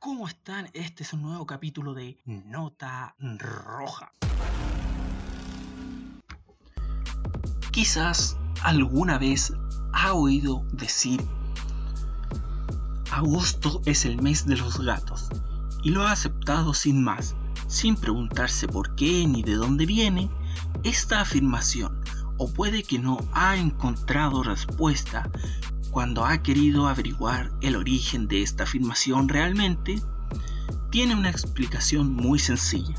¿Cómo están? Este es un nuevo capítulo de Nota Roja. Quizás alguna vez ha oído decir agosto es el mes de los gatos y lo ha aceptado sin más, sin preguntarse por qué ni de dónde viene esta afirmación o puede que no ha encontrado respuesta cuando ha querido averiguar el origen de esta afirmación realmente, tiene una explicación muy sencilla,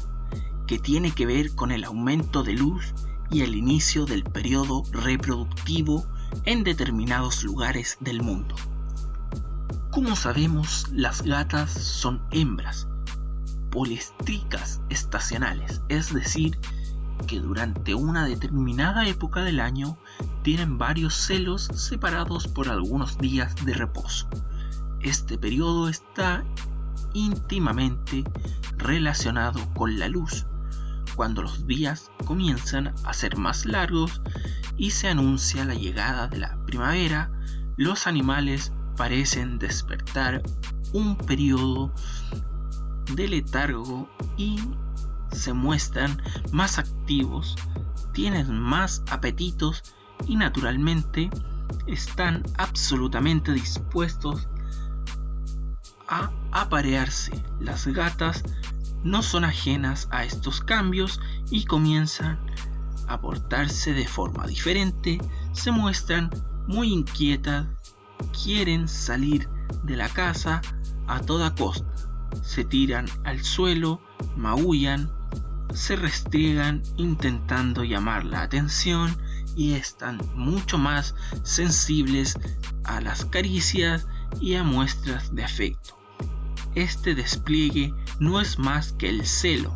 que tiene que ver con el aumento de luz y el inicio del periodo reproductivo en determinados lugares del mundo. Como sabemos, las gatas son hembras, polestricas estacionales, es decir, que durante una determinada época del año tienen varios celos separados por algunos días de reposo. Este periodo está íntimamente relacionado con la luz, cuando los días comienzan a ser más largos y se anuncia la llegada de la primavera, los animales parecen despertar un periodo de letargo y se muestran más activos, tienen más apetitos y naturalmente están absolutamente dispuestos a aparearse. Las gatas no son ajenas a estos cambios y comienzan a portarse de forma diferente, se muestran muy inquietas, quieren salir de la casa a toda costa, se tiran al suelo, maullan, se restriegan intentando llamar la atención y están mucho más sensibles a las caricias y a muestras de afecto. Este despliegue no es más que el celo,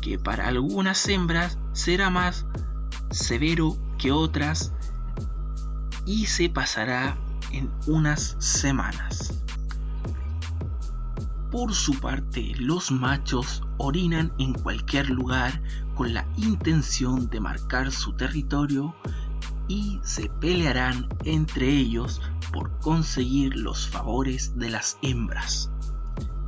que para algunas hembras será más severo que otras y se pasará en unas semanas. Por su parte, los machos orinan en cualquier lugar con la intención de marcar su territorio y se pelearán entre ellos por conseguir los favores de las hembras.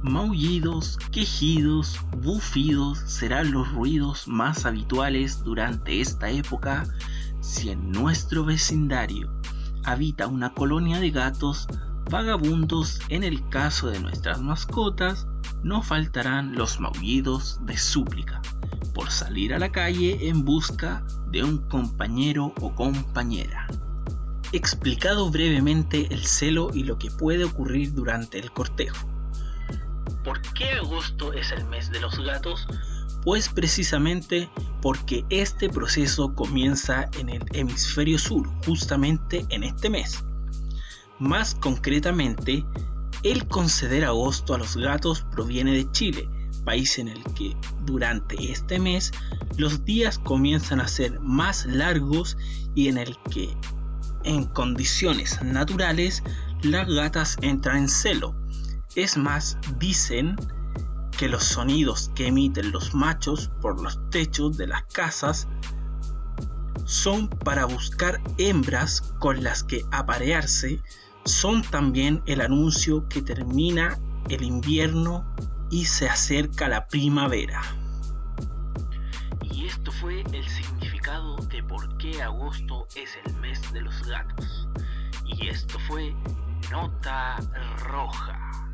Maullidos, quejidos, bufidos serán los ruidos más habituales durante esta época si en nuestro vecindario habita una colonia de gatos vagabundos, en el caso de nuestras mascotas, no faltarán los maullidos de súplica por salir a la calle en busca de un compañero o compañera. Explicado brevemente el celo y lo que puede ocurrir durante el cortejo. ¿Por qué agosto es el mes de los gatos? Pues precisamente porque este proceso comienza en el hemisferio sur, justamente en este mes. Más concretamente, el conceder agosto a los gatos proviene de Chile, país en el que durante este mes los días comienzan a ser más largos y en el que en condiciones naturales las gatas entran en celo. Es más, dicen que los sonidos que emiten los machos por los techos de las casas son para buscar hembras con las que aparearse son también el anuncio que termina el invierno y se acerca la primavera. Y esto fue el significado de por qué agosto es el mes de los gatos. Y esto fue Nota Roja.